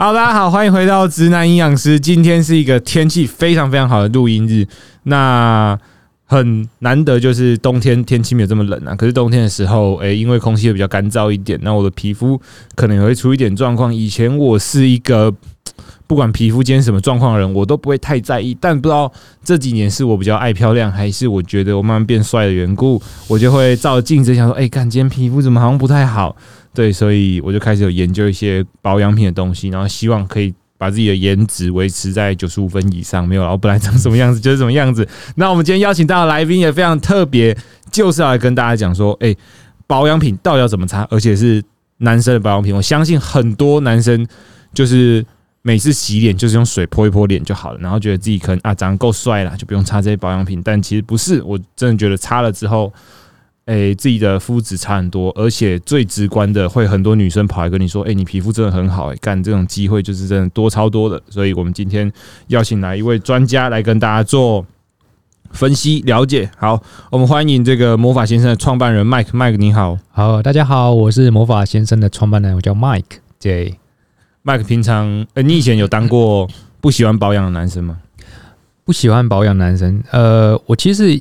好，大家好，欢迎回到直男营养师。今天是一个天气非常非常好的录音日，那很难得，就是冬天天气没有这么冷啊。可是冬天的时候，诶、因为空气会比较干燥一点，那我的皮肤可能也会出一点状况。以前我是一个不管皮肤今天什么状况的人，我都不会太在意。但不知道这几年是我比较爱漂亮，还是我觉得我慢慢变帅的缘故，我就会照镜子想说，哎、看今天皮肤怎么好像不太好。对，所以我就开始有研究一些保养品的东西，然后希望可以把自己的颜值维持在九十五分以上。没有啦，我本来长什么样子就是什么样子。那我们今天邀请到的来宾也非常特别，就是要来跟大家讲说，哎、保养品到底要怎么擦，而且是男生的保养品。我相信很多男生就是每次洗脸就是用水泼一泼脸就好了，然后觉得自己可能啊长得够帅了，就不用擦这些保养品。但其实不是，我真的觉得擦了之后。诶、自己的肤质差很多，而且最直观的，会很多女生跑来跟你说：“诶、你皮肤真的很好、诶，干这种机会就是真的多超多的。”所以，我们今天邀请来一位专家来跟大家做分析了解。好，我们欢迎这个魔法先生的创办人 Mike。Mike 你好好，大家好，我是魔法先生的创办人，我叫 Mike。对，，Mike 平常呃，你以前有当过不喜欢保养的男生吗？不喜欢保养男生，呃，我其实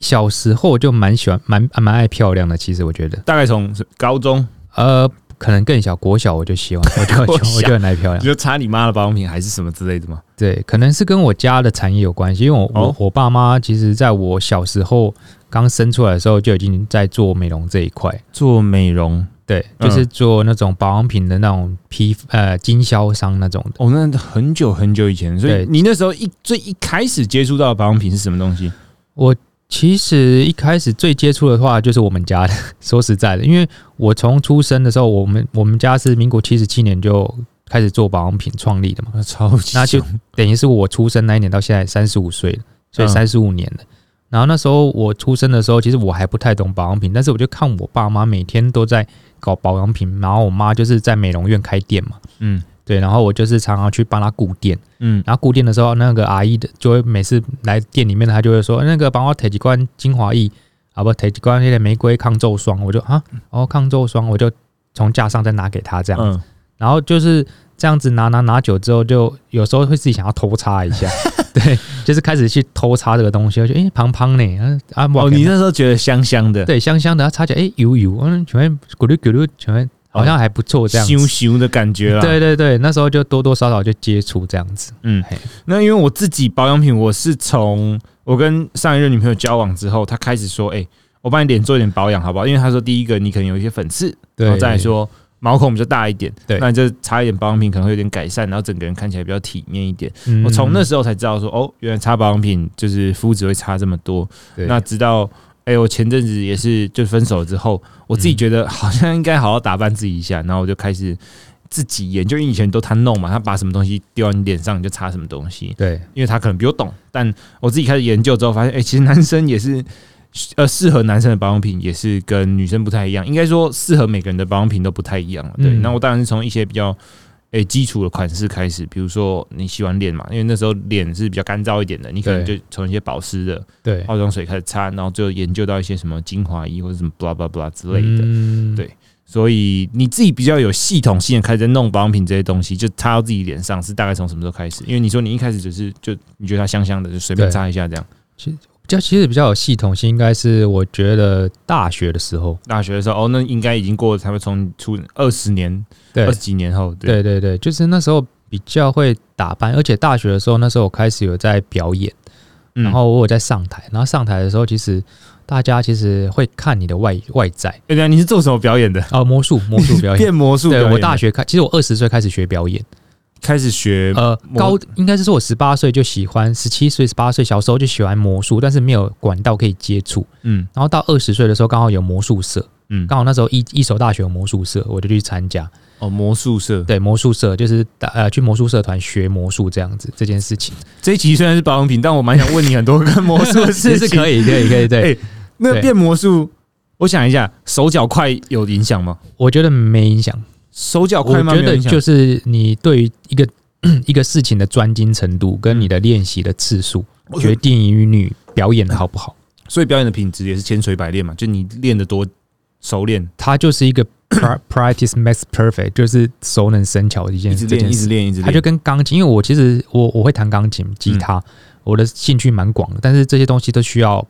小时候就蛮喜欢，蛮蛮爱漂亮的。其实我觉得，大概从高中呃，可能更小，国小我就喜欢，我就我就很爱漂亮你。就擦你妈的保养品还是什么之类的吗？对，可能是跟我家的产业有关系，因为我、哦我我爸妈其实在我小时候刚生出来的时候就已经在做美容这一块。做美容对，嗯就是做那种保养品的那种批呃经销商那种的。哦，那很久很久以前，所以你那时候一最一开始接触到的保养品是什么东西？我其实一开始最接触的话就是我们家的，说实在的，因为我从出生的时候，我们我们家是民国七十七年就开始做保养品创立的嘛，那超级那就等于是我出生那一年到现在三十五岁了，所以嗯。三十五年了。然后那时候我出生的时候，其实我还不太懂保养品，但是我就看我爸妈每天都在搞保养品，然后我妈就是在美容院开店嘛，嗯对，然后我就是常常去帮他固店。嗯，然后固店的时候，那个阿姨的就会每次来店里面的，她就会说：“那个帮我提几罐精华液，啊不，提几罐那个玫瑰抗皱霜。”我就啊，哦抗皱霜，我就从架上再拿给她这样子。嗯，然后就是这样子拿拿拿久之后，就有时候会自己想要偷擦一下，对，就是开始去偷擦这个东西，我就诶胖胖呢，啊啊，哦，你那时候觉得香香的，对香香的，它擦起来诶油油，嗯，全会咕噜咕噜，全会好像还不错这样子。咻咻的感觉啦。对对对，那时候就多多少少就接触这样子。嗯，那因为我自己保养品，我是从我跟上一任女朋友交往之后，她开始说：“哎、我帮你脸做一点保养，好不好？”因为她说，第一个你可能有一些粉刺，对，然后再来说毛孔比较大一点，对那你就擦一点保养品可能会有点改善，然后整个人看起来比较体面一点。嗯，我从那时候才知道说，哦，原来擦保养品就是肤质会差这么多。对那直到哎、我前阵子也是就分手之后，我自己觉得好像应该好好打扮自己一下，然后我就开始自己研究，因为以前都他弄嘛，他把什么东西丢到你脸上你就擦什么东西，对因为他可能比我懂，但我自己开始研究之后发现，哎、其实男生也是。呃，适合男生的保养品也是跟女生不太一样，应该说适合每个人的保养品都不太一样了。对，嗯那我当然是从一些比较诶、基础的款式开始，比如说你洗完脸嘛，因为那时候脸是比较干燥一点的，你可能就对从一些保湿的对化妆水开始擦，然后最后研究到一些什么精华液或者什么 blah blah blah 之类的。嗯对所以你自己比较有系统性的开始在弄保养品这些东西，就擦到自己脸上是大概从什么时候开始？因为你说你一开始只是就你觉得它香香的，就随便擦一下这样。比较其实比较有系统性，应该是我觉得大学的时候，大学的时候，哦，那应该已经过了，才会从出二十年、对二十几年后，对，对对对，就是那时候比较会打扮，而且大学的时候，那时候我开始有在表演，嗯然后我有在上台，然后上台的时候，其实大家其实会看你的外外在哎，等一下你是做什么表演的？哦，魔术魔术表演。变魔术的？对我大学开，其实我二十岁开始学表演，开始学呃，高应该是说我十八岁就喜欢，十七岁、十八岁小时候就喜欢魔术，但是没有管道可以接触。嗯然后到二十岁的时候，刚好有魔术社，嗯，刚好那时候一一所大学有魔术社，我就去参加。哦，魔术社。对，魔术社就是打呃去魔术社团学魔术这样子这件事情，这一集虽然是保养品，但我蛮想问你很多跟魔术的事是情。是可以可以可以对，哎那对变魔术，我想一下，手脚快有影响吗？我觉得没影响。手脚快吗？我觉得就是你对于一个 一个事情的专精程度跟你的练习的次数，决定于你表演的好不好。所以表演的品质也是千锤百炼嘛，就你练的多熟练，它就是一个 pra- practice makes perfect，就是熟能生巧的一件一直练。一直练，一直练。它就跟钢琴，因为我其实我我会弹钢琴、吉他，嗯我的兴趣蛮广的，但是这些东西都需要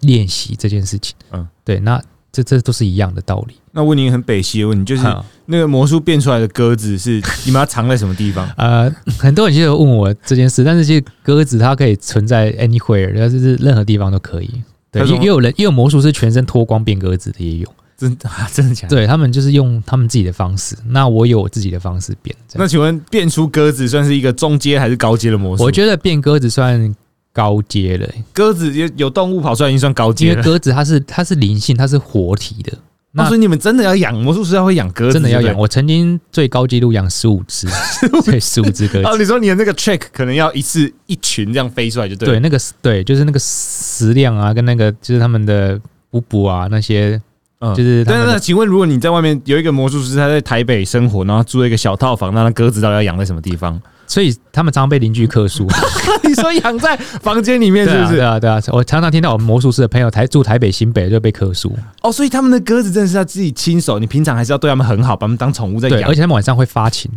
练习这件事情。嗯，对，那这这都是一样的道理。那问你很北西的问题，就是那个魔术变出来的鸽子是你们要藏在什么地方？呃，很多人其实有问我这件事，但是其实鸽子它可以存在 anywhere，就是任何地方都可以。对，也也有人也有魔术师全身脱光变鸽子的也有，真的啊真的假的？对他们就是用他们自己的方式。那我有我自己的方式变。那请问变出鸽子算是一个中阶还是高阶的魔术？我觉得变鸽子算高阶了、鸽子有有动物跑出来已经算高因阶因。为鸽子它是它是灵性，它是活体的。那那所以你们真的要养魔术师要会养鸽子，真的要养。对我曾经最高纪录养十五只，对，十五只鸽对。哦，子。你说你的那个 trick 可能要一次一群这样飞出来就对了。对，那个对，就是那个食量啊，跟那个就是他们的补补啊那些，嗯就是但是那请问，如果你在外面有一个魔术师，他在台北生活，然后租了一个小套房，那那鸽子到底要养在什么地方？所以他们常常被邻居客诉。你说养在房间里面是不是？对啊，对啊，我常常听到我们魔术师的朋友台住台北新北就被克诉，哦，所以他们的鸽子真的是要自己亲手，你平常还是要对他们很好，把他们当宠物在对，养而。且他们晚上会发情，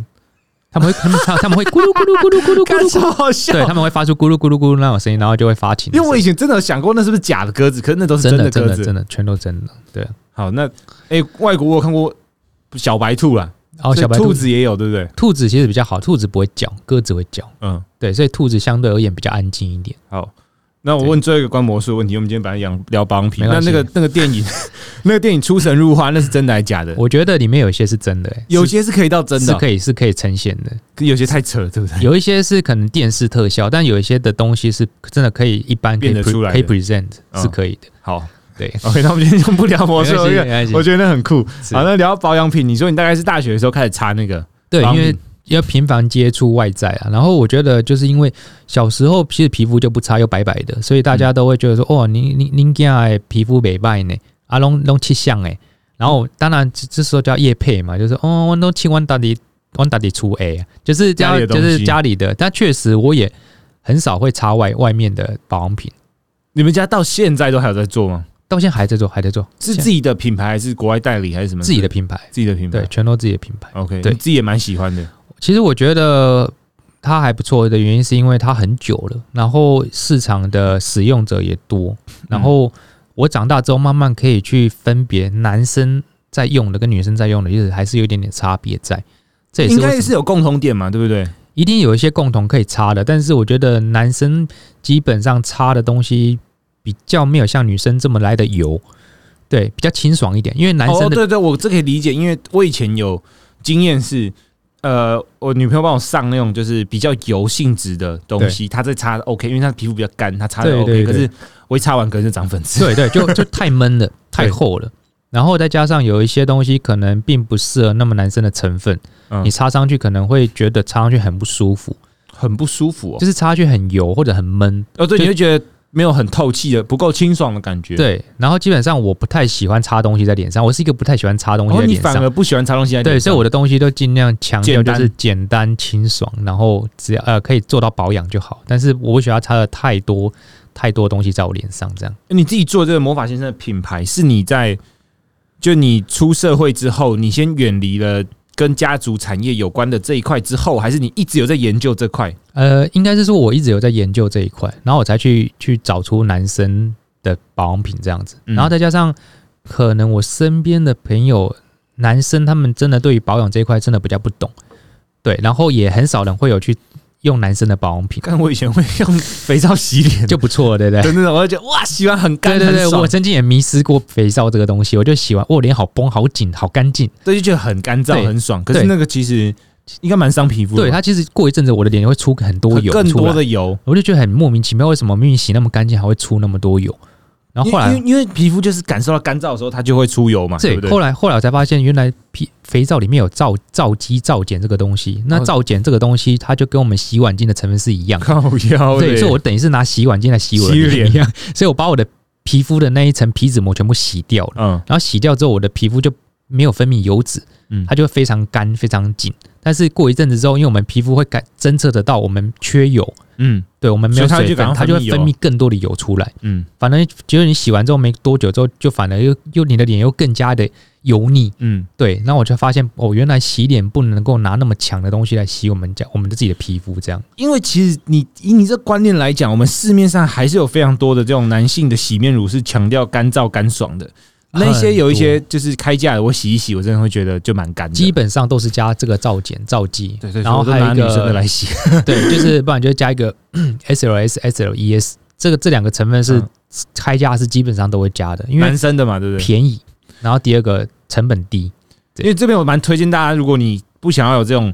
他们会他们他他们会咕噜 咕噜咕噜咕噜咕干噜好笑。对，他们会发出咕噜咕噜咕噜那种声音，然后就会发情的声音。因为我以前真的有想过，那是不是假的鸽子？可是那都是真的鸽。的真的真的全都真的，对。好，那哎、外国我有看过小白兔啦，哦，小白兔兔子也有，对不对？兔子其实比较好，兔子不会叫，鸽子会叫，嗯，对，所以兔子相对而言比较安静一点。好。那我问最后一个关魔术的问题，我们今天本来讲聊保养品，那那个那个电影，那个电影出神入化，那是真的还是假的？我觉得里面有些是真的、欸，有些是可以到真的哦，是可以是可以呈现的，可有些太扯了，对不对？有一些是可能电视特效，但有一些的东西是真的可以一般可以变得出来可以 present 嗯是可以的。好对，，OK，那我们今天就不聊魔术了，因为没关系没关系。我觉得那很酷。是好，那聊保养品，你说你大概是大学的时候开始擦那个，对，因为要频繁接触外在啊，然后我觉得就是因为小时候其实皮肤就不差，又白白的，所以大家都会觉得说，哦，您您您家的皮肤美白呢，啊，拢拢气象哎，然后当然这这时候叫叶配嘛，就是哦，我都亲完到底我到底出 A，就是家就是家里的，但确实我也很少会擦外外面的保养品，你们家到现在都还有在做吗？到现在还在做，还在做，是自己的品牌还是国外代理还是什么？自己的品牌，自己的品牌对，。全都自己的品牌。OK，对自己也蛮喜欢的。其实我觉得它还不错的原因是因为它很久了，然后市场的使用者也多，然后我长大之后慢慢可以去分别男生在用的跟女生在用的，就是还是有一点点差别在。这也是应该是有共同点嘛，对不对？一定有一些共同可以擦的，但是我觉得男生基本上擦的东西比较没有像女生这么来的油，对，比较清爽一点。因为男哦，生的、对对，我这可以理解，因为我以前有经验是，呃，我女朋友帮我上那种就是比较油性质的东西，她在擦 OK，因为她皮肤比较干，她擦的 OK，可是我一擦完可能就长粉刺。对对，就 就太闷了，太厚了。然后再加上有一些东西可能并不适合那么男生的成分，嗯你擦上去可能会觉得擦上去很不舒服，很不舒服哦就。是擦上去很油或者很闷。哦，对，你会觉得没有很透气的，不够清爽的感觉。，对，然后基本上我不太喜欢擦东西在脸上，我是一个不太喜欢擦东西然后哦你。反而不喜欢擦东西在脸上对，上。所以我的东西都尽量强调就是简单清爽，然后只要呃可以做到保养就好。但是我不喜欢擦的太多太多东西在我脸上，这样。你自己做这个魔法先生的品牌，是你在就你出社会之后，你先远离了跟家族产业有关的这一块之后，还是你一直有在研究这块？呃，应该是说我一直有在研究这一块，然后我才去去找出男生的保养品这样子，嗯。然后再加上可能我身边的朋友男生他们真的对于保养这一块真的比较不懂，对，然后也很少人会有去用男生的保养品，看我以前会用肥皂洗脸，就不错，对不对？真的，我就觉得哇，洗完很干，对对对，我曾经也迷失过肥皂这个东西，我就洗完，我脸好绷、好紧、好干净。对，就觉得很干燥，很爽。可是那个其实应该蛮伤皮肤的，对它其实过一阵子我的脸会出很多油，更多的，油。我就觉得很莫名其妙，为什么明明洗那么干净还会出那么多油？然后后来因为因为皮肤就是感受到干燥的时候，它就会出油嘛，对不对？后来后来我才发现，原来皮肥皂里面有皂皂基、皂碱这个东西。那哦皂碱这个东西，它就跟我们洗碗巾的成分是一样的。靠腰对，所以我等于是拿洗碗巾来洗我的洗脸脸一样。所以我把我的皮肤的那一层皮脂膜全部洗掉了，嗯然后洗掉之后，我的皮肤就没有分泌油脂，嗯它就会非常干、非常紧。但是过一阵子之后，因为我们皮肤会感侦测得到我们缺油，嗯对我们没有水分，它就会分泌油分泌更多的油出来。嗯反正结果你洗完之后没多久之后，就反而又又你的脸又更加的油腻。嗯，对，那我就发现哦，原来洗脸不能够拿那么强的东西来洗我们家我们的自己的皮肤，这样。因为其实你以你这观念来讲，我们市面上还是有非常多的这种男性的洗面乳是强调干燥干爽的。那些有一些就是开价的，我洗一洗，我真的会觉得就蛮干的。基本上都是加这个皂碱、皂剂，对对，然后还有女生的个来洗。对，就是不然就加一个 SLS、SLES，这个这两个成分是嗯开价是基本上都会加的，因为男生的嘛，对不对？便宜，然后第二个成本低。因为这边我蛮推荐大家，如果你不想要有这种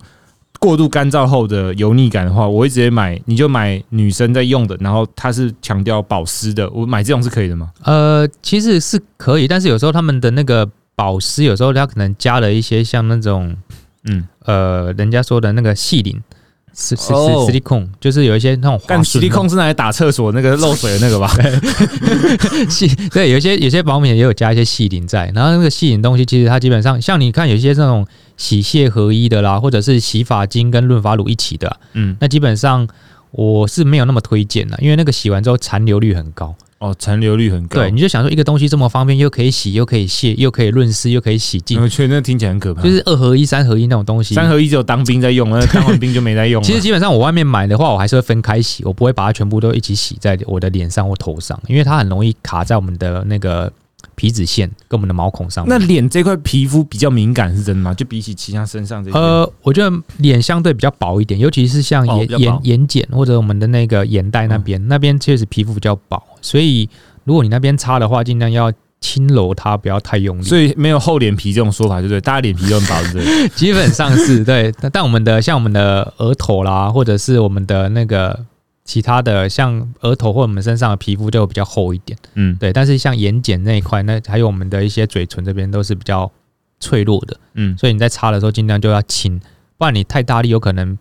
过度干燥后的油腻感的话，我会直接买，你就买女生在用的，然后它是强调保湿的，我买这种是可以的吗？呃，其实是可以，但是有时候他们的那个保湿，有时候它可能加了一些像那种嗯，呃，人家说的那个细磷。是是是哦 silicone，就是有一些那种滑干实力顺那种控是拿来打厕所那个漏水的那个吧？细 对，有些有些保险也有加一些细鳞在，然后那个细鳞东西，其实它基本上像你看有一些那种洗卸合一的啦，或者是洗发精跟润发乳一起的啊、嗯，那基本上我是没有那么推荐的，因为那个洗完之后残留率很高。哦，残留率很高。对，你就想说一个东西这么方便，又可以洗，又可以卸，又可以润湿，又可以洗净，我觉得那听起来很可怕。就是二合一、三合一那种东西。三合一只有当兵在用，那当完兵就没在用。其实基本上我外面买的话，我还是会分开洗，我不会把它全部都一起洗在我的脸上或头上，因为它很容易卡在我们的那个皮脂腺跟我们的毛孔上面。那脸这块皮肤比较敏感是真的吗？就比起其他身上这些，呃，我觉得脸相对比较薄一点，尤其是像眼哦比较薄眼眼睑或者我们的那个眼袋那边，那边确实皮肤比较薄，所以如果你那边擦的话，尽量要轻揉它，不要太用力。所以没有厚脸皮这种说法，对不对？大家脸皮都很薄，对不对？基本上是对，但但我们的像我们的额头啦，或者是我们的那个其他的，像额头或我们身上的皮肤就比较厚一点，嗯对。但是像眼睑那一块，那还有我们的一些嘴唇这边都是比较脆弱的，嗯，所以你在擦的时候尽量就要轻，不然你太大力，有可能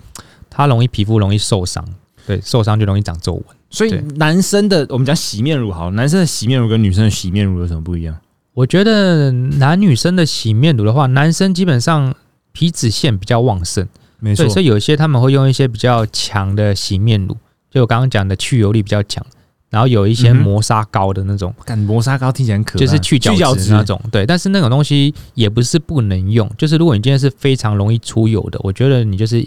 它容易皮肤容易受伤，对，受伤就容易长皱纹。所以男生的我们讲洗面乳好，男生的洗面乳跟女生的洗面乳有什么不一样？我觉得男女生的洗面乳的话，男生基本上皮脂腺比较旺盛。没错，，所以有一些他们会用一些比较强的洗面乳，就我刚刚讲的去油力比较强，然后有一些磨砂膏的那种，干磨砂膏听起来很可怕，就是去角质质那种。对，但是那种东西也不是不能用，就是如果你今天是非常容易出油的，我觉得你就是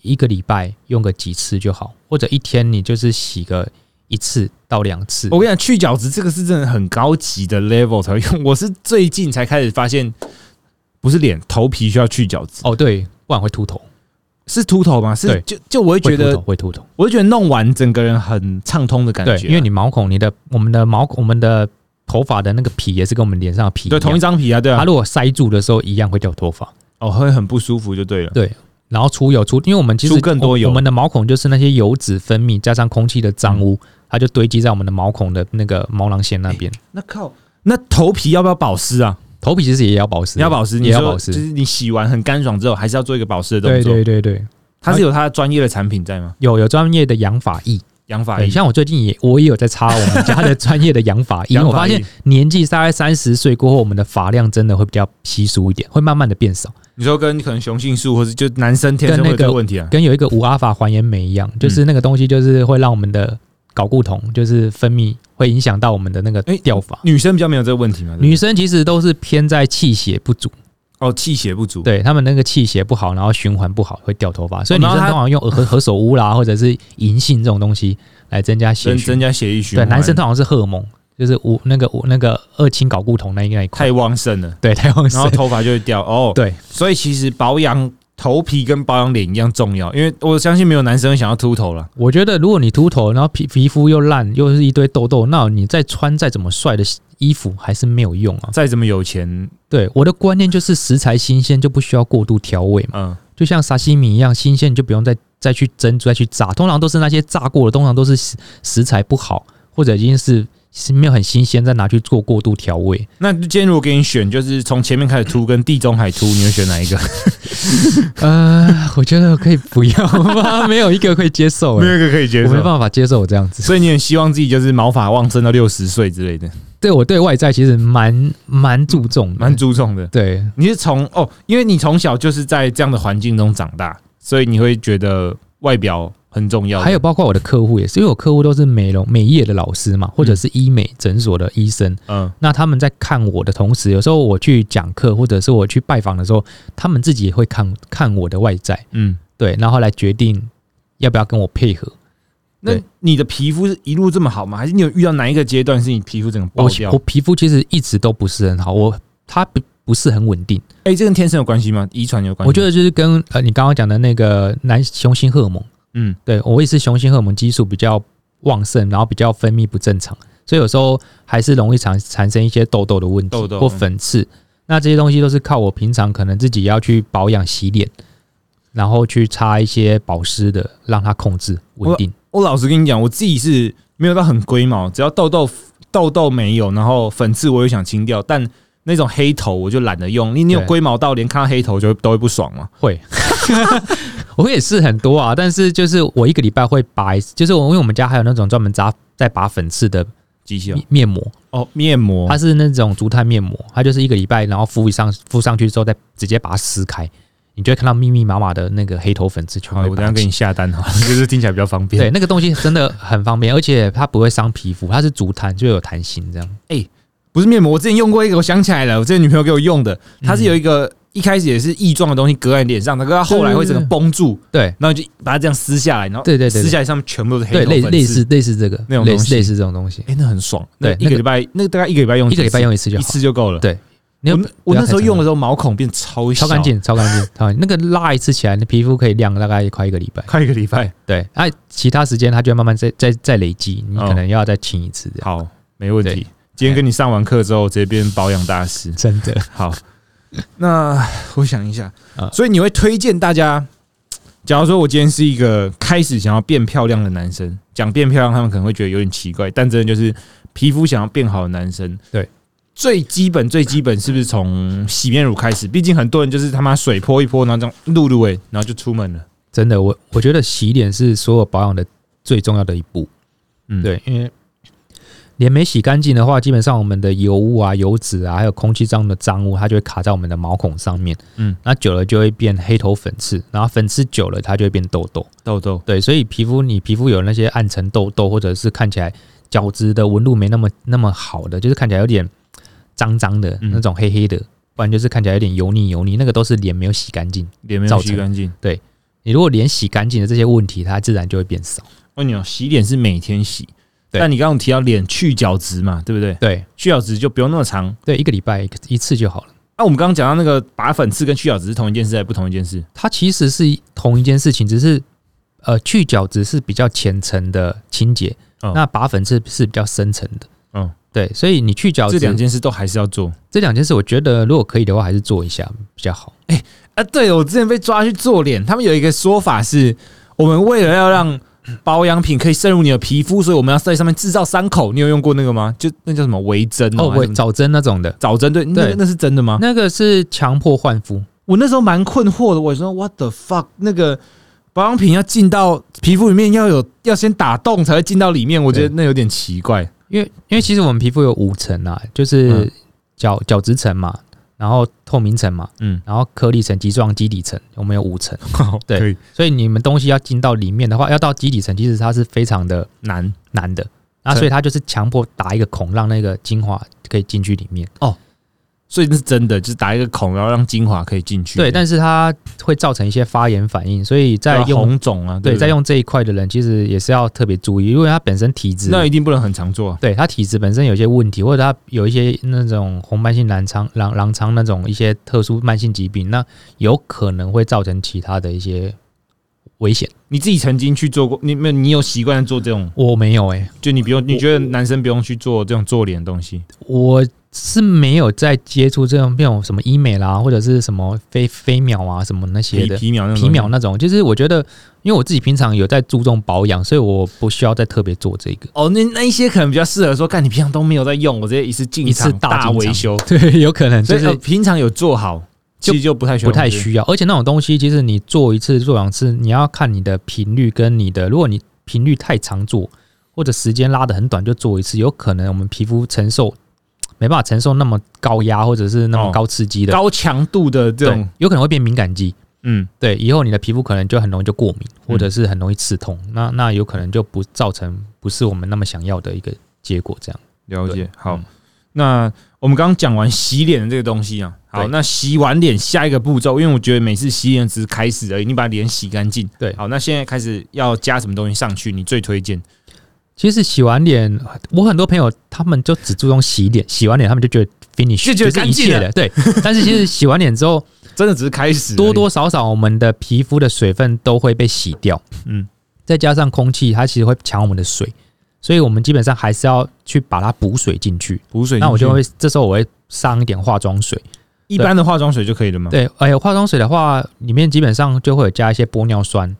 一个礼拜用个几次就好，或者一天你就是洗个一次到两次。我跟你讲，去角质这个是真的很高级的 level 才会用。我是最近才开始发现，不是脸头皮需要去角质，哦，对，不然会秃头，是秃头吗？是对就就我会觉得，会秃头。我会觉得弄完整个人很畅通的感觉。因为你毛孔，你的我们的毛孔，我们的头发的那个皮也是跟我们脸上的皮对一样同一张皮啊，对啊，它如果塞住的时候，一样会掉头发。哦会很不舒服就对了。对，然后出油出，因为我们其实出更多油我，我们的毛孔就是那些油脂分泌加上空气的脏嗯污，它就堆积在我们的毛孔的那个毛囊腺那边。那靠，那头皮要不要保湿啊？头皮其实也要保湿，你要保湿，你也要保湿。就是你洗完很干爽之后，还是要做一个保湿的动对作。对对对，它是有它的专业的产品在吗？有有专业的养发液，对，养发液，像我最近也我也有在擦我们家的专业的养发液，因为我发现年纪大概三十岁过后，我们的发量真的会比较稀疏一点，会慢慢的变少。你说跟可能雄性素或者就男生天生会个问题啊？跟有一个五阿法还原酶一样，就是那个东西就是会让我们的睾固酮就是分泌，会影响到我们的那个诶掉发。女生比较没有这个问题嘛？对不对女生其实都是偏在气血不足，哦，气血不足，对他们那个气血不好，然后循环不好会掉头发，所以女生通常用何何首乌啦，或者是银杏这种东西来增加血增增。加血液循对，男生通常是荷尔蒙，就是五那个五那个二氢睾固酮那一那一块，太旺盛了，对，太旺盛然后盛。头发就会掉。哦，对，所以其实保养头皮跟保养脸一样重要，因为我相信没有男生想要秃头了。我觉得如果你秃头，然后皮皮肤又烂，又是一堆痘痘，那你再穿再怎么帅的衣服还是没有用啊。再怎么有钱，对，我的观念就是食材新鲜就不需要过度调味嘛，嗯，就像沙西米一样，新鲜就不用再再去蒸再去炸，通常都是那些炸过的，通常都是食食材不好或者已经是是没有很新鲜，再拿去做过度调味。那今天如果给你选，就是从前面开始秃跟地中海秃，你会选哪一个？呃，我觉得可以不要 吧，没有一个可以接受、欸，一个可以接我没办法接受我这样子。所以你很希望自己就是毛发旺盛到六十岁之类的。对我对外在其实蛮蛮注重的，蛮注重的。对你是从哦，因为你从小就是在这样的环境中长大，所以你会觉得外表很重要。还有包括我的客户也是，因为我客户都是美容美业的老师嘛，或者是医美诊所的医生。嗯，那他们在看我的同时，有时候我去讲课，或者是我去拜访的时候，他们自己也会看看我的外在，嗯，对，然后来决定要不要跟我配合。那你的皮肤是一路这么好吗？还是你有遇到哪一个阶段是你皮肤整个爆我掉我？皮肤其实一直都不是很好，我它不不是很稳定。哎、这跟天生有关系吗？遗传有关系？我觉得就是跟呃你刚刚讲的那个男雄性荷尔蒙，嗯，对我也是雄性荷尔蒙激素比较旺盛，然后比较分泌不正常，所以有时候还是容易产产生一些痘痘的问题痘痘或粉刺。那这些东西都是靠我平常可能自己要去保养、洗脸，然后去擦一些保湿的，让它控制稳定。我老实跟你讲，我自己是没有到很龟毛，只要痘痘痘痘没有，然后粉刺我也想清掉，但那种黑头我就懒得用。你你有对龟毛到连看到黑头就都会不爽吗？会，我也是很多啊，但是就是我一个礼拜会拔一次，就是我因为我们家还有那种专门扎在拔粉刺的机器哦面面膜，哦，面膜。它是那种竹炭面膜，它就是一个礼拜，然后敷一上敷上去之后，再直接把它撕开，你就会看到密密麻麻的那个黑头粉刺全好，部我等下给你下单哈，就是听起来比较方便。对，那个东西真的很方便，而且它不会伤皮肤，它是竹炭，就有弹性这样。哎不是面膜，我之前用过一个，我想起来了，我之前女朋友给我用的，它是有一个、一开始也是异状的东西隔在你脸上，它可它后来会整个绷住，对然后就把它这样撕下来，然后对对对对撕下来上面全部都是黑对，头类类似类似这个类那种东西似类似这种东西，哎、那很爽。那对一个礼拜，那个大概一个礼拜用一个礼拜用一次就好。次就够了。对你有我我那时候用的的时候毛孔变超小超干，净，超干净，超。那个拉一次起来，那皮肤可以亮大概快一个礼拜。快一个礼拜。对，哎、其他时间它就会慢慢再再再累积，你哦可能要再清一次。好，没问题。今天跟你上完课之后，直接变保养大师。真的，好，那我想一下啊，所以你会推荐大家，假如说我今天是一个开始想要变漂亮的男生，讲变漂亮，他们可能会觉得有点奇怪，但真的就是皮肤想要变好的男生，对，最基本最基本是不是从洗面乳开始？毕竟很多人就是他妈水泼一泼，然后这样露露诶，然后就出门了。真的，我我觉得洗脸是所有保养的最重要的一步。嗯，对，因为脸没洗干净的话，基本上我们的油污啊、油脂啊，还有空气中的脏污，它就会卡在我们的毛孔上面。嗯，那久了就会变黑头粉刺，然后粉刺久了它就会变痘痘。痘痘，对，所以皮肤你皮肤有那些暗沉痘痘，或者是看起来角质的纹路没那么那么好的，就是看起来有点脏脏的嗯那种黑黑的，不然就是看起来有点油腻油腻，那个都是脸没有洗干净。脸没有洗干净。对你如果脸洗干净的这些问题，它自然就会变少。问你哦，洗脸是每天洗，对但你刚刚提到脸去角质嘛，对不对？对去角质就不用那么长。对，一个礼拜一一次就好了。那、我们刚刚讲到那个拔粉刺跟去角质是同一件事，还是不同一件事？它其实是同一件事情，只是呃去角质是比较浅层的清洁，嗯那拔粉刺是比较深层的。嗯，对，所以你去角质这两件事都还是要做这两件事，我觉得如果可以的话，还是做一下比较好。啊。对，我之前被抓去做脸，他们有一个说法是，我们为了要让保养品可以渗入你的皮肤，所以我们要在上面制造伤口。你有用过那个吗？就那叫什么微针哦，哦，还是什么我早针那种的，早针对，那那是真的吗？那个是强迫换肤。我那时候蛮困惑的，我说 What the fuck？那个保养品要进到皮肤里面，要有要先打洞才会进到里面，我觉得那有点奇怪。因为因为其实我们皮肤有五层啊，就是嗯角角质层嘛，然后透明层嘛，嗯，然后颗粒层、基状基底层，我们有五层。对所以你们东西要进到里面的话，要到基底层，其实它是非常的难。难的。那所以它就是强迫打一个孔，让那个精华可以进去里面。所以那是真的，就是打一个孔，然后让精华可以进去。对，但是它会造成一些发炎反应，所以在用红肿啊，对不在用这一块的人，其实也是要特别注意，因为他本身体质那一定不能很常做啊。对他体质本身有些问题，或者他有一些那种红斑性狼疮、狼狼疮那种一些特殊慢性疾病，那有可能会造成其他的一些危险。你自己曾经去做过，你没有你有习惯做这种，我没有诶、就你不用，你觉得男生不用去做这种做脸的东西？我是没有在接触这种这种什么医美啦，或者是什么飞飞秒啊什么那些的。皮皮秒那种。皮秒那种，就是我觉得，因为我自己平常有在注重保养，所以我不需要再特别做这个。哦，那那一些可能比较适合说，看你平常都没有在用，我直接一次进一次大维修，对，有可能所以呃就是平常有做好，其就实就不太需要不太需要。而且那种东西，其实你做一次、做两次，你要看你的频率跟你的，如果你频率太长做，或者时间拉的很短就做一次，有可能我们皮肤承受没办法承受那么高压或者是那么哦高刺激的，高强度的这种，，有可能会变敏感肌。嗯，对，以后你的皮肤可能就很容易就过敏，或者是很容易刺痛，那那有可能就不造成不是我们那么想要的一个结果。这样，了解。好嗯，那我们刚刚讲完洗脸的这个东西啊，好，那洗完脸下一个步骤，因为我觉得每次洗脸只是开始而已，你把脸洗干净。对好，那现在开始要加什么东西上去？你最推荐？其实洗完脸，我很多朋友他们就只注重洗脸，洗完脸他们就觉得 finish 就觉得是一干净了切的，对。但是其实洗完脸之后，真的只是开始，多多少少我们的皮肤的水分都会被洗掉，嗯嗯，再加上空气，它其实会抢我们的水，所以我们基本上还是要去把它补水进去。补水。那我就会这时候我会上一点化妆水，一般的化妆水就可以了吗？对，哎，化妆水的话，里面基本上就会有加一些玻尿酸，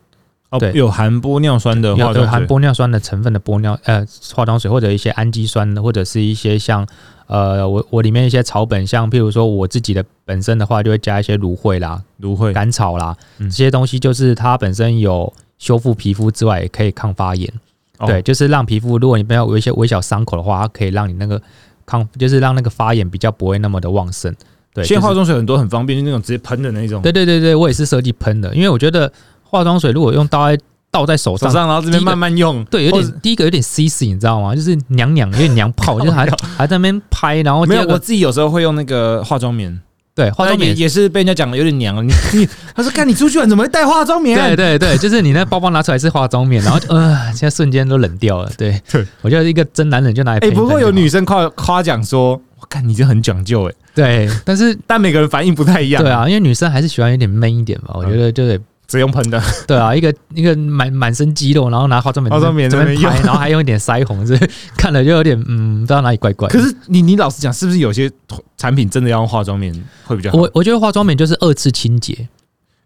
哦，对有含玻尿酸的化有有含。玻尿酸的成分的玻尿呃化妆水，或者一些氨基酸的，或者是一些像呃我我里面一些草本，像譬如说我自己的本身的话，就会加一些芦荟啦、芦荟，甘草啦，嗯这些东西就是它本身有修复皮肤之外，也可以抗发炎。哦对，就是让皮肤，如果你不要有一些微小伤口的话，它可以让你那个抗，就是让那个发炎比较不会那么的旺盛。对，现在化妆水很多很方便，就那种直接喷的那种，对对对对，我也是设计喷的，因为我觉得化妆水如果用倒在倒在手上，手上然后这边慢慢用，对，有点第一个有点 C C，你知道吗？就是娘娘，有点娘炮，就是还还在那边拍，然后第没有，我自己有时候会用那个化妆棉，对化妆棉。也是被人家讲的有点娘了。你 你，他说看你出去玩怎么会带化妆棉？对对对，就是你那包包拿出来是化妆棉，然后就呃，现在瞬间都冷掉了。对，对我觉得一个真男人就拿来哎。不过有女生夸夸奖说，我看你就很讲究哎、对，但是但每个人反应不太一样。对，啊，因为女生还是喜欢有点闷一点嘛，我觉得就得只用喷的，对啊，一个一个满满身肌肉，然后拿化妆棉化妆棉这边在拍，然后还用一点腮红，这 看了就有点嗯，不知道哪里怪怪。可是你你老实讲，是不是有些产品真的要用化妆棉会比较好？我我觉得化妆棉就是二次清洁，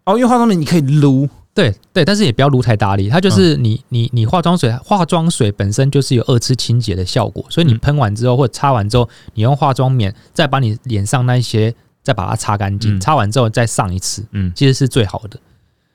哦，因为化妆棉你可以撸，对对，但是也不要撸太大力，它就是你、你你化妆水，化妆水本身就是有二次清洁的效果，所以你嗯。喷完之后或者擦完之后，你用化妆棉再把你脸上那一些再把它擦干净，嗯。擦完之后再上一次，嗯，其实是最好的。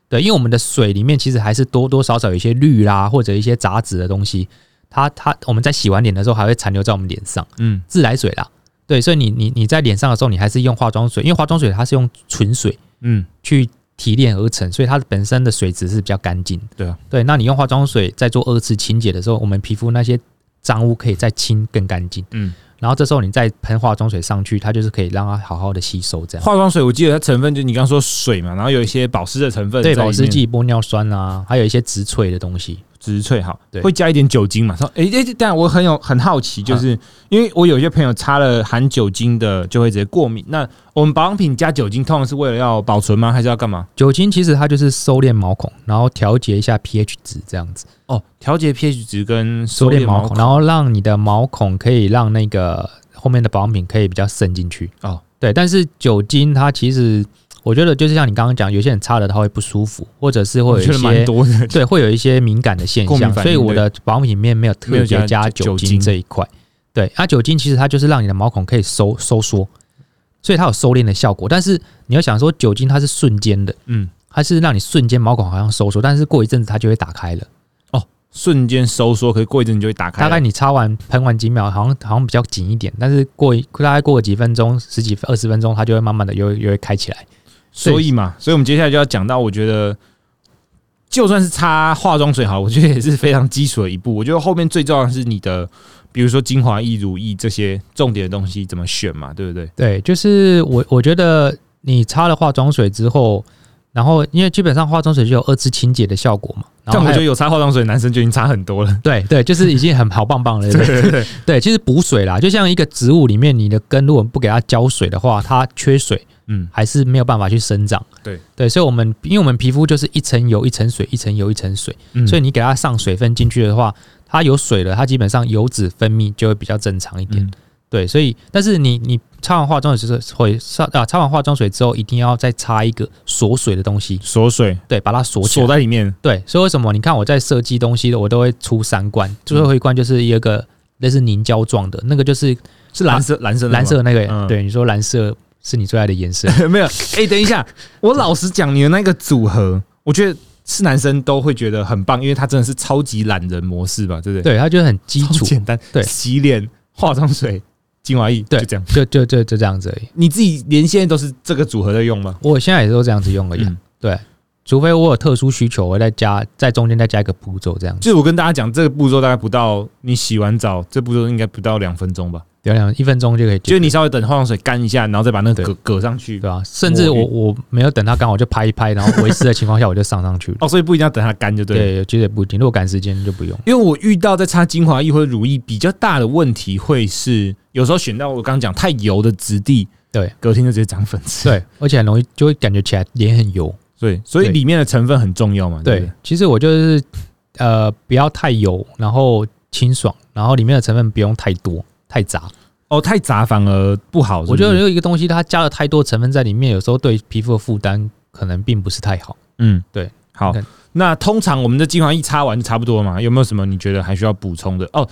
对，因为我们的水里面其实还是多多少少有一些氯啦，或者一些杂质的东西，它它我们在洗完脸的时候还会残留在我们脸上，嗯自来水啦。对，所以你你你在脸上的时候，你还是用化妆水，因为化妆水它是用纯水嗯，去提炼而成，所以它本身的水质是比较干净。对啊，对，那你用化妆水在做二次清洁的时候，我们皮肤那些脏污可以再清更干净。嗯，然后这时候你再喷化妆水上去，它就是可以让它好好的吸收，这样。化妆水我记得它成分就你刚刚说水嘛，然后有一些保湿的成分，对，保湿、剂、玻尿酸啊，还有一些植萃的东西。植萃好，对会加一点酒精嘛？说，哎、哎，但我很有很好奇，就是因为我有些朋友擦了含酒精的就会直接过敏。那我们保养品加酒精，通常是为了要保存吗？还是要干嘛？酒精其实它就是收敛毛孔，然后调节一下 pH 值这样子，哦，调节 pH 值跟收敛毛孔，然后让你的毛孔可以让那个后面的保养品可以比较渗进去。哦，对，但是酒精它其实我觉得就是像你刚刚讲，有些人擦了他会不舒服，或者是会有一些多的。对，会有一些敏感的现象，所以我的保养品里面没有特别加酒精这一块。对，那、酒精其实它就是让你的毛孔可以收收缩，所以它有收敛的效果。但是你要想说，酒精它是瞬间的，嗯，它是让你瞬间毛孔好像收缩，但是过一阵子它就会打开了。哦瞬间收缩，可是过一阵子就会打开了。大概你擦完喷完几秒，好像好像比较紧一点，但是过一大概过个几分钟、十几二十分钟，它就会慢慢的又又会开起来。所以嘛，所以我们接下来就要讲到，我觉得就算是擦化妆水好，我觉得也是非常基础的一步。我觉得后面最重要的是你的，比如说精华液、乳液这些重点的东西怎么选嘛，对不对？对，就是我我觉得你擦了化妆水之后，然后因为基本上化妆水就有二次清洁的效果嘛，但我觉得有擦化妆水的男生就已经差很多了。对对，就是已经很好棒棒了。对不对对对，对，其实补水啦，就像一个植物里面，你的根如果不给它浇水的话，它缺水嗯，还是没有办法去生长。对对，所以我们因为我们皮肤就是一层油一层水，一层油一层水，嗯所以你给它上水分进去的话，它有水了，它基本上油脂分泌就会比较正常一点。嗯对，所以但是你你擦完化妆水之后，会擦啊擦完化妆水之后，一定要再擦一个锁水的东西，锁水对，把它锁起来。锁在里面。对，所以为什么你看我在设计东西的，我都会出三罐，最后一罐就是一个类似凝胶状的，那个就是是蓝色，蓝色蓝色的那个。嗯对，你说蓝色是你最爱的颜色，没有？哎、等一下，我老实讲，你的那个组合，我觉得是男生都会觉得很棒，因为它真的是超级懒人模式吧，对不对？对，它就很基础。简单，对洗脸、化妆水、精华液，对就这样。就就就就这样子而已。你自己连现在都是这个组合在用吗？我现在也是都这样子用而已。嗯对，除非我有特殊需求，我再加在中间再加一个步骤这样子。就是我跟大家讲，这个步骤大概不到你洗完澡，这步骤应该不到两分钟吧？两两一分钟就可以解就是你稍微等化妆水干一下，然后再把那个对搁搁上去。对吧、甚至我我没有等它干，我就拍一拍，然后维持的情况下我就上上去了。哦，所以不一定要等它干就对了。对，其实也不一定，如果赶时间就不用。因为我遇到在擦精华液或者乳液比较大的问题，会是有时候选到我刚刚讲太油的质地，对，隔天就直接长粉刺。对，而且很容易就会感觉起来脸很油。对，所以对里面的成分很重要嘛。对不对，其实我就是呃不要太油，然后清爽，然后里面的成分不用太多太杂。哦，太杂反而不好是不是我觉得有一个东西它加了太多成分在里面，有时候对皮肤的负担可能并不是太好。嗯，对。好那通常我们的精华一擦完就差不多嘛？有没有什么你觉得还需要补充的？哦，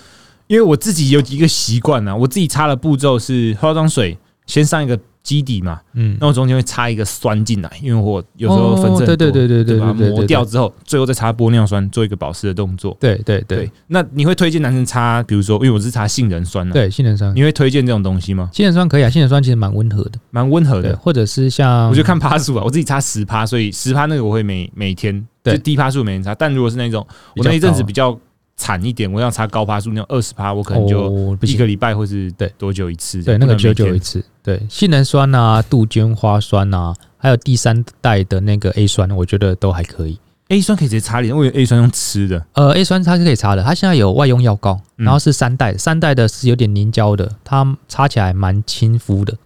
因为我自己有一个习惯呢，我自己擦的步骤是化妆水先上一个基底嘛，嗯，那我中间会插一个酸进来，因为我有时候粉刺很多、哦对对对对把它磨掉之后，最后再擦玻尿酸做一个保湿的动作。对。对对对，那你会推荐男生擦，比如说，因为我是擦杏仁酸呢、对，杏仁酸，你会推荐这种东西吗？杏仁酸可以啊，杏仁酸其实蛮温和的。蛮温和，的，或者是像我就看趴数啊，我自己擦十趴，所以十趴那个我会每每天就低趴数每天擦，但如果是那种我那一阵子比较惨一点，我要擦高趴数那种二十趴，我可能就一个礼拜或是对多久一次？对，那个久不能每天久一次。对，杏仁酸啊、杜鹃花酸啊，还有第三代的那个 A 酸，我觉得都还可以。A 酸可以直接擦脸，我以为 A 酸用吃的。呃，A 酸它是可以擦的，它现在有外用药膏，嗯然后是三代的，三代的是有点凝胶的，它擦起来蛮亲肤的。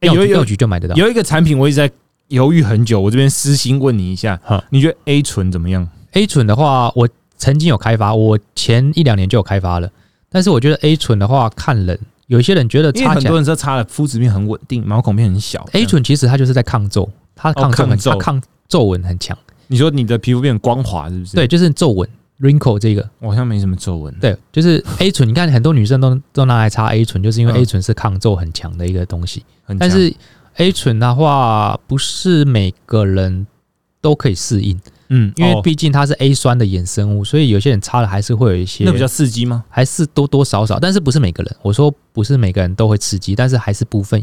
药局药局就买得到。有一个产品我一直在犹豫很久，我这边私心问你一下好，你觉得 A 醇怎么样？A 醇的话，我曾经有开发，我前一两年就有开发了，但是我觉得 A 醇的话看人，有一些人觉得因为很擦起来多人说擦了肤质面很稳定，毛孔变很小。A 醇其实它就是在抗皱，它抗皱很，抗皱它抗皱纹很强。你说你的皮肤变光滑是不是？对，，就是皱纹 wrinkle 这个，我好像没什么皱纹。对，就是 A 醇。你看很多女生都都拿来擦 A 醇，就是因为嗯 A 醇是抗皱很强的一个东西。很强，但是 A 醇的话，不是每个人都可以适应，嗯，因为哦毕竟它是 A 酸的衍生物，所以有些人擦了还是会有一些那比较刺激吗？还是多多少少，但是不是每个人。我说不是每个人都会刺激，但是还是部分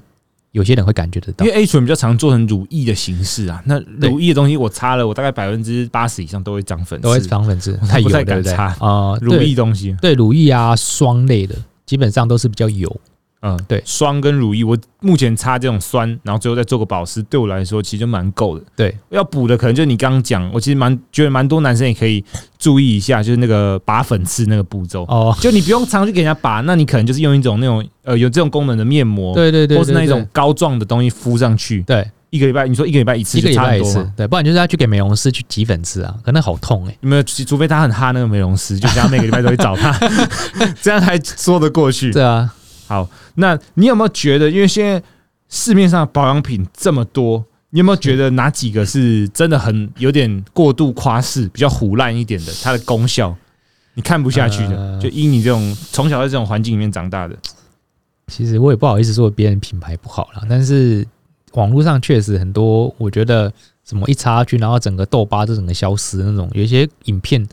有些人会感觉得到因为。A 醇比较常做成乳液的形式啊，那乳液的东西我擦了，我大概百分之八十以上都会长粉刺，都会长粉刺，太油不太了，对不对？敢擦啊，乳液东西。对乳液啊，霜类的基本上都是比较油。嗯，对霜跟乳液，我目前擦这种酸，然后最后再做个保湿，对我来说其实就蛮够的。对，要补的可能就你刚刚讲，我其实蛮觉得蛮多男生也可以注意一下，就是那个拔粉刺那个步骤。哦，就你不用常去给人家拔，那你可能就是用一种那种呃有这种功能的面膜，对对对，或是那一种膏状的东西敷上去，对，一个礼拜，你说一个礼拜一次一个就礼拜一次差很多？，对，不然就是要去给美容师去挤粉刺啊，可能好痛哎。有没有？除非他很哈那个美容师，就想要每个礼拜都会找他，这样还说得过去。对啊，好，那你有没有觉得，因为现在市面上保养品这么多，你有没有觉得哪几个是真的很有点过度夸饰，比较胡烂一点的，它的功效你看不下去的？呃就依你这种从小在这种环境里面长大的，其实我也不好意思说别人品牌不好了，但是网络上确实很多，我觉得什么一插下去，然后整个痘疤就整个消失那种，有一些影片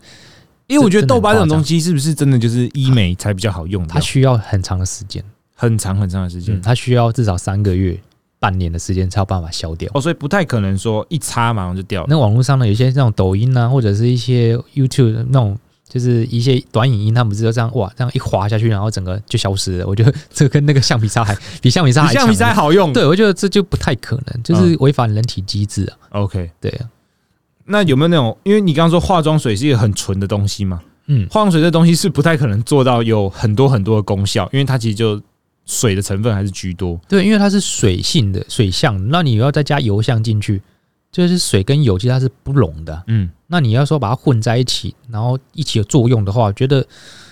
因为我觉得痘疤这种东西是不是真的就是医美才比较好用它？需要很长的时间，很长很长的时间嗯，它需要至少三个月、半年的时间才有办法消掉。哦，所以不太可能说一擦马上就掉。那网络上呢，有些那种抖音啊，或者是一些 YouTube 那种，就是一些短影音，他们不是就这样哇，这样一滑下去，然后整个就消失了。我觉得这跟那个橡皮擦还比 橡皮擦还比橡皮擦强好用。对，我觉得这就不太可能，就是违反人体机制啊。，OK。对啊，那有没有那种？因为你刚刚说化妆水是一个很纯的东西嘛，嗯，化妆水这东西是不太可能做到有很多很多的功效，因为它其实就水的成分还是居多。对，因为它是水性的水相，那你要再加油相进去，就是水跟油其实它是不溶的啊。嗯，那你要说把它混在一起，然后一起有作用的话，我觉得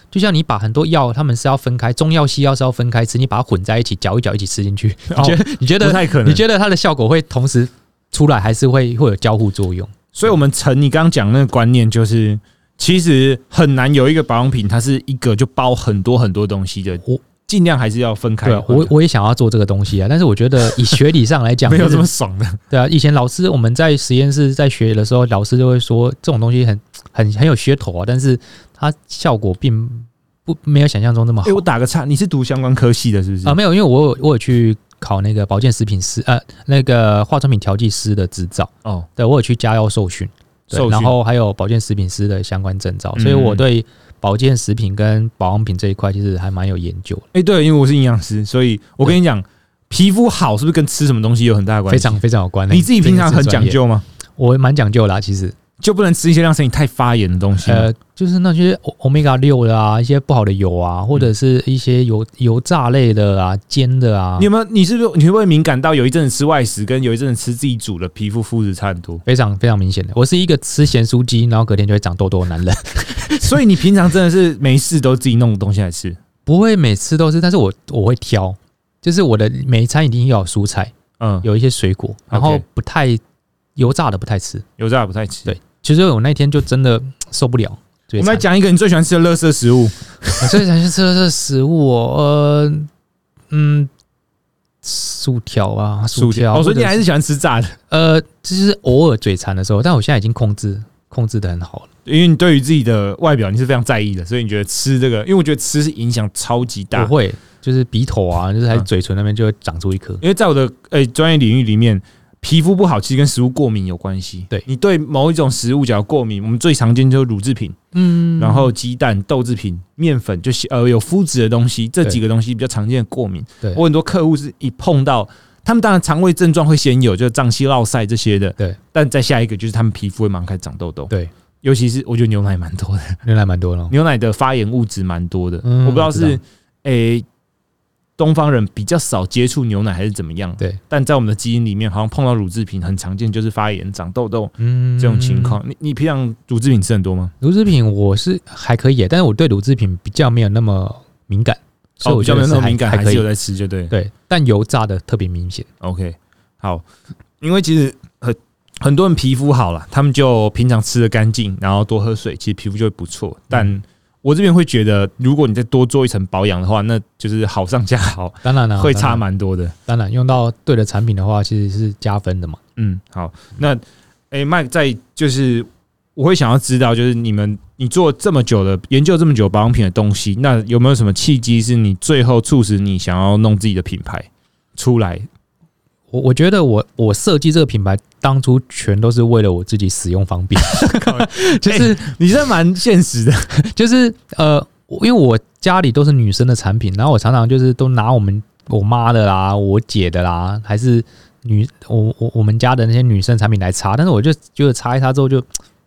就像你把很多药，他们是要分开，中药、西药是要分开吃，你把它混在一起，搅一搅一起吃进去，你觉得你觉得不太可能。你觉得它的效果会同时出来，还是会会有交互作用？所以我们承你刚刚讲那个观念，就是其实很难有一个保养品，它是一个就包很多很多东西的。我尽量还是要分开对啊，我我也想要做这个东西啊，但是我觉得 以学理上来讲，没有这么爽的。对啊。以前老师我们在实验室在学的时候，老师就会说这种东西很很很有噱头啊，但是它效果并不不没有想象中那么好哎、我打个岔，你是读相关科系的，是不是？啊。没有，因为我有我有去考那个保健食品师，呃，那个化妆品调剂师的执照，哦，对我有去加药受训，然后还有保健食品师的相关证照，嗯所以我对保健食品跟保养品这一块其实还蛮有研究的，哎、对，因为我是营养师，所以我跟你讲，皮肤好是不是跟吃什么东西有很大的关系？非常非常有关。你自己平常很讲究吗？我蛮讲究啦，其实。就不能吃一些让身体太发炎的东西？呃，就是那些欧欧米伽六的啊，一些不好的油啊，或者是一些油油炸类的啊、煎的啊你，有没有？你是不是你会不会敏感到有一阵子吃外食，跟有一阵子吃自己煮的皮肤肤质差很多？非常非常明显的。我是一个吃咸酥鸡，然后隔天就会长痘痘的男人，所以你平常真的是没事都自己弄东西来吃。不会每次都是，但是我我会挑，就是我的每一餐一定要有蔬菜，嗯，有一些水果，然后不太油炸的不太吃。油炸不太吃。对其实我那天就真的受不了，我们来讲一个你最喜欢吃的垃圾食物。我最喜欢吃的是食物哦，呃，嗯，薯条啊，薯条，哦，所以你还是喜欢吃炸的，呃，就是偶尔嘴馋的时候，但我现在已经控制控制的很好了。因为你对于自己的外表你是非常在意的，所以你觉得吃这个，因为我觉得吃是影响超级大不。会就是鼻头啊，就是还是嗯嘴唇那边就会长出一颗。因为在我的诶专、业领域里面，皮肤不好其实跟食物过敏有关系。对你对某一种食物只要过敏，我们最常见就是乳制品，嗯然后鸡蛋、豆制品、面粉，就是呃有麸质的东西，这几个东西比较常见的过敏。对我很多客户是一碰到，他们当然肠胃症状会先有，就是胀气、落晒这些的。对，但再下一个就是他们皮肤会马上开始长痘痘。对，尤其是我觉得牛奶蛮多的，牛奶蛮多了。牛奶的发炎物质蛮多的。嗯我不知道是诶、东方人比较少接触牛奶还是怎么样。对，但在我们的基因里面，好像碰到乳制品很常见，就是发炎、长痘痘嗯这种情。况。你你平常乳制品吃很多吗？乳制品我是还可以耶，但是我对乳制品比较没有那么敏感，所以哦，我比较没有那么敏感，还可以。还是有在吃，就对了。对，但油炸的特别明显。OK，好，因为其实很很多人皮肤好了，他们就平常吃的干净，然后多喝水，其实皮肤就会不错。但我这边会觉得，如果你再多做一层保养的话，那就是好上加好，当然了，会差蛮多的。当然用到对的产品的话，其实是加分的嘛。嗯，好，那诶，麦在就是我会想要知道，就是你们你做这么久的研究这么久保养品的东西，那有没有什么契机是你最后促使你想要弄自己的品牌出来？我我觉得我我设计这个品牌当初全都是为了我自己使用方便，就是你这蛮现实的，就是呃，因为我家里都是女生的产品，然后我常常就是都拿我们我妈的啦、我姐的啦，还是女我我我们家的那些女生产品来擦，但是我就觉得擦一擦之后就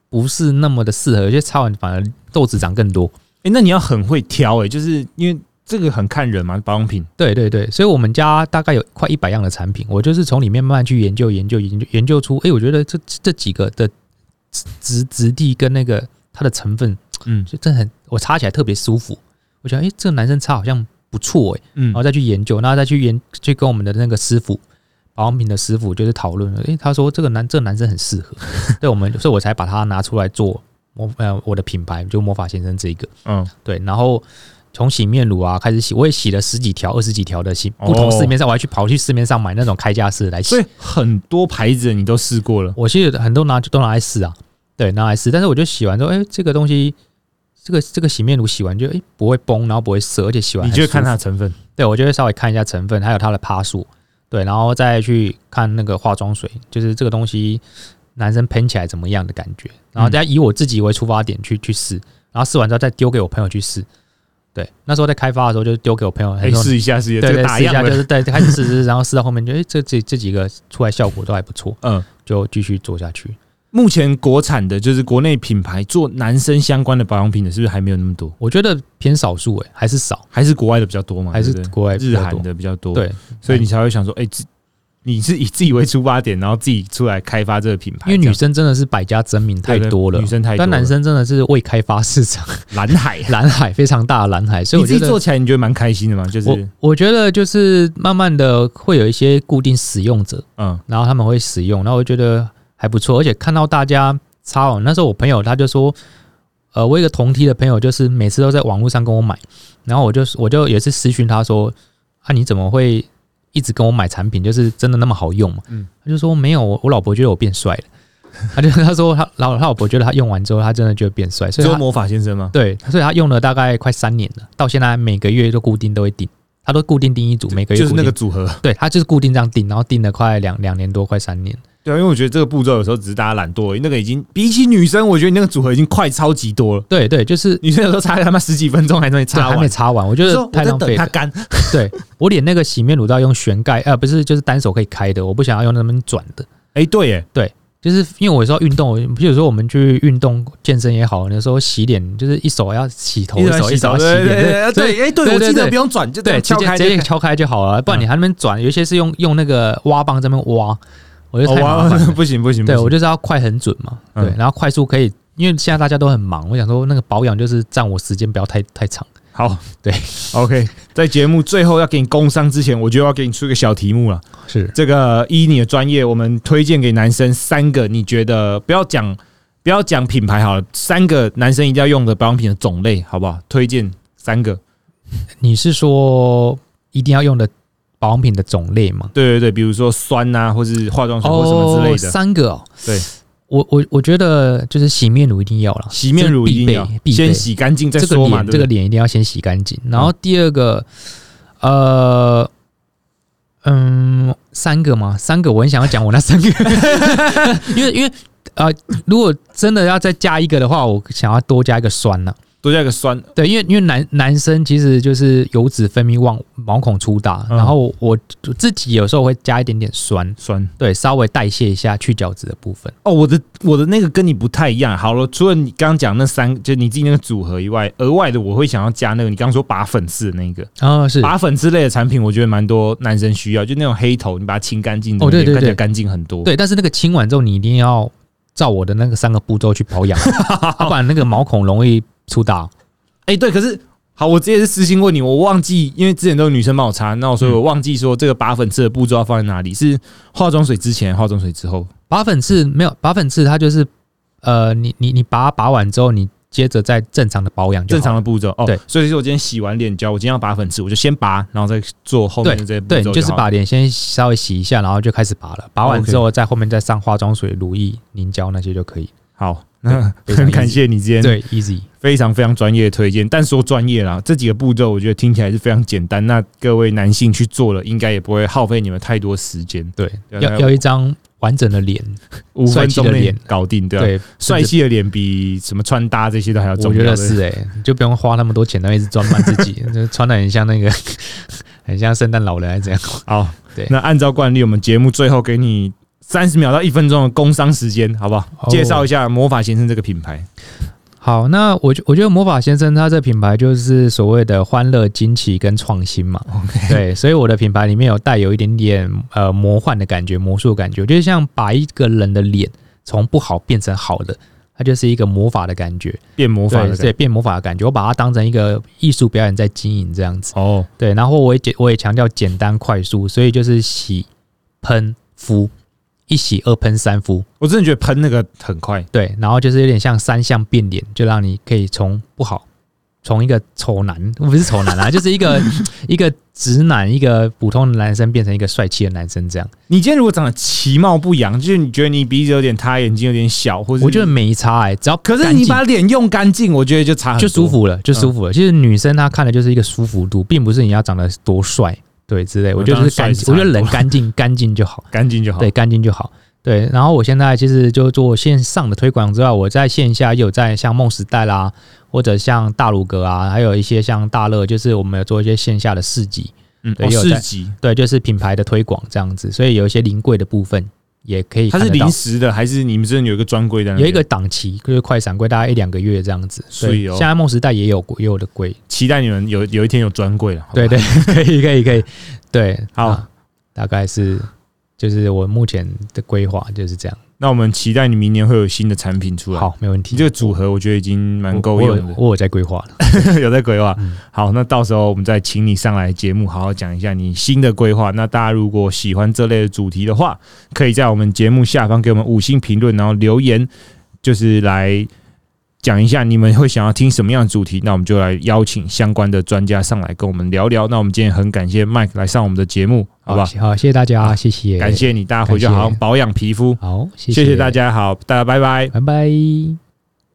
不是那么的适合，有些擦完反而痘子长更多。诶，那你要很会挑诶，就是因为这个很看人嘛，保养品。对对对，所以我们家大概有快一百样的产品，我就是从里面慢慢去研究研究研究研究出，哎、我觉得这这几个的质质质地跟那个它的成分，嗯。就真的很我擦起来特别舒服。我觉得，哎、这个男生擦好像不错哎、嗯。然后再去研究，然后再去研去跟我们的那个师傅保养品的师傅就是讨论了，诶，他说这个男这个男生很适合，对我们，所以我才把它拿出来做魔呃我的品牌，就魔法先生这一个，嗯，对，然后从洗面乳啊开始洗，我也洗了十几条、二十几条的洗，哦。不同市面上我还去跑去市面上买那种开架式来洗。所，以很多牌子你都试过了。我其实很多拿都拿来试啊，对，拿来试，但是我就洗完之后，哎、这个东西。这个这个洗面乳洗完就哎、不会崩，然后不会涩，而且洗完你就会看它的成分，对，我就会稍微看一下成分，还有它的趴数，对，然后再去看那个化妆水，就是这个东西男生喷起来怎么样的感觉，然后再以我自己为出发点去去试，然后试完之后再丢给我朋友去试。对，那时候在开发的时候就丢给我朋友，哎，很多试一下，试一下，这对试一下，就，是对开始试试，然后试到后面就哎、这这这几个出来效果都还不错，嗯。就继续做下去。目前国产的，就是国内品牌做男生相关的保养品的，是不是还没有那么多？我觉得偏少数哎，还是少，还是国外的比较多嘛？还是国外日韩的比较多。，对，所以你才会想说，哎，自你是以自己为出发点，然后自己出来开发这个品牌。因为女生真的是百家争鸣太多了，女生太多了，但男生真的是未开发市场。蓝海，蓝海非常大的蓝海，所以你我觉得自己做起来，你觉得蛮开心的嘛？就是我我觉得就是慢慢的会有一些固定使用者，嗯然后他们会使用，然后我觉得还不错，而且看到大家擦网，那时候我朋友他就说，呃，我有一个同梯的朋友，就是每次都在网络上跟我买，然后我就我就也是私讯他说，啊，你怎么会一直跟我买产品？就是真的那么好用吗？嗯他就说没有，我我老婆觉得我变帅了。他就他说他老他老婆觉得他用完之后，他真的觉得变帅，所以魔法先生吗？对，所以他用了大概快三年了，到现在每个月都固定都会订，他都固定订一组，每个月就是那个组合。对他就是固定这样订，然后订了快两两年多，快三年。对啊，因为我觉得这个步骤有时候只是大家懒惰而已，那个已经比起女生，我觉得你那个组合已经快超级多了。对对，就是女生有时候擦个他妈十几分钟还能对还没擦完，擦完，我觉得太浪费它干。对我连那个洗面乳都要用旋盖，呃，不是，就是单手可以开的，我不想要用那边转的。哎，对耶，就是因为我有时候运动，比如说我们去运动健身也好，有时候洗脸就是一手要洗头，一手一手要洗对对脸，对所以对，哎，对我记得对对对不用转，就这对，样直接敲开就可以直接敲开就好了，不然你还那边转，有一些是用用那个挖棒在那边挖，我觉得哦太麻烦了。不行不行，对我就是要快很准嘛，嗯对，然后快速可以，因为现在大家都很忙，我想说那个保养就是占我时间不要太太长。好，对，OK，在节目最后要给你工商之前，我就要给你出一个小题目了。是这个依你的专业，我们推荐给男生三个，你觉得不要讲不要讲品牌好了，三个男生一定要用的保养品的种类，好不好？推荐三个。你是说一定要用的保养品的种类吗？对对对，比如说酸啊，或是化妆水或什么之类的。三个哦。对，我我我觉得就是洗面乳一定要了，洗面乳一定要必备必备先洗干净再这个说嘛，脸这个？脸一定要先洗干净。然后第二个，呃，嗯，三个吗？三个，我很想要讲我那三个，因为因为呃，如果真的要再加一个的话，我想要多加一个酸呢、多加一个酸，对，因为因为男男生其实就是油脂分泌旺，毛孔粗大，嗯然后我自己有时候会加一点点酸，酸对，稍微代谢一下去角质的部分。哦。我的我的那个跟你不太一样。好了，除了你刚刚讲那三，就你自己那个组合以外，额外的我会想要加那个你刚刚说拔粉刺的那个啊，是拔粉刺类的产品，我觉得蛮多男生需要，就那种黑头，你把它清干净，哦对对对看起来干净很多。对，但是那个清完之后，你一定要照我的那个三个步骤去保养，要 不然那个毛孔容易粗大。哎、对，可是好，我直接是私信问你，我忘记，因为之前都是女生帮我擦，那我所以我忘记说这个拔粉刺的步骤要放在哪里，是化妆水之前，化妆水之后。拔粉刺没有，拔粉刺它就是呃，你你你拔拔完之后，你接着再正常的保养正常的步骤哦，对，所以说我今天洗完脸胶，我今天要拔粉刺，我就先拔，然后再做后面的这些步骤对，就是把脸先稍微洗一下，然后就开始拔了。拔完之后，在后面再上化妆水、乳液、凝胶那些就可以。好，那 非常很感谢你今天对，easy。非常非常专业的推荐，但说专业啦，这几个步骤我觉得听起来是非常简单，那各位男性去做了，应该也不会耗费你们太多时间，对，要要一张完整的脸。五分钟的脸搞定，对吧、对，帅气的脸比什么穿搭这些都还要重我要。觉得是哎、你就不用花那么多钱，然后一直装扮自己，就穿的很像那个，很像圣诞老人还是这样。好，对那按照惯例，我们节目最后给你三十秒到一分钟的工商时间，好不好？哦介绍一下魔法先生这个品牌。好，那我觉我觉得魔法先生他这品牌就是所谓的欢乐、惊奇跟创新嘛。OK，对，所以我的品牌里面有带有一点点呃魔幻的感觉、魔术的感觉，就是像把一个人的脸从不好变成好的，它就是一个魔法的感觉。变魔法的感觉对对，变魔法的感觉，我把它当成一个艺术表演在经营这样子。哦，对，然后我也简我也强调简单快速，所以就是洗、喷、敷，一洗二喷三敷。我真的觉得喷那个很快，对，然后就是有点像三项变脸，就让你可以从不好，从一个丑男，不是丑男啊，就是一个一个直男，一个普通的男生变成一个帅气的男生这样。你今天如果长得其貌不扬，就是你觉得你鼻子有点塌，眼睛有点小，或者我觉得没差哎、只要可是你把脸用干净，我觉得就差很多就舒，服了，就舒服了。其实女生她看的就是一个舒服度，并不是你要长得多帅，对之类。我觉得就是干净，我觉得人干净干净就好。干净就好。对，干净就好。对，然后我现在其实就做线上的推广之外，我在线下也有在像梦时代啦，或者像大鲁阁啊，还有一些像大乐，就是我们有做一些线下的市集，嗯，哦对市集，对，就是品牌的推广这样子，所以有一些临柜的部分也可以它是临时的，还是你们真的有一个专柜的？有一个档期，就是快闪柜，大概一两个月这样子。所以哦现在梦时代也有也有的柜，期待你们有有一天有专柜了。对对，可以可以可以，对，好啊大概是就是我目前的规划就是这样。那我们期待你明年会有新的产品出来。，好，没问题。这个组合我觉得已经蛮够用的，我有我有在规划了。有在规划。嗯好，那到时候我们再请你上来节目，好好讲一下你新的规划。那大家如果喜欢这类的主题的话，可以在我们节目下方给我们五星评论，然后留言，就是来讲一下你们会想要听什么样的主题。那我们就来邀请相关的专家上来跟我们聊聊。那我们今天很感谢 Mike 来上我们的节目，好吧？好，谢谢大家，好谢谢，感，谢你，大家回去好好保养皮肤，好，谢谢谢大，家，好，大家拜拜。拜拜。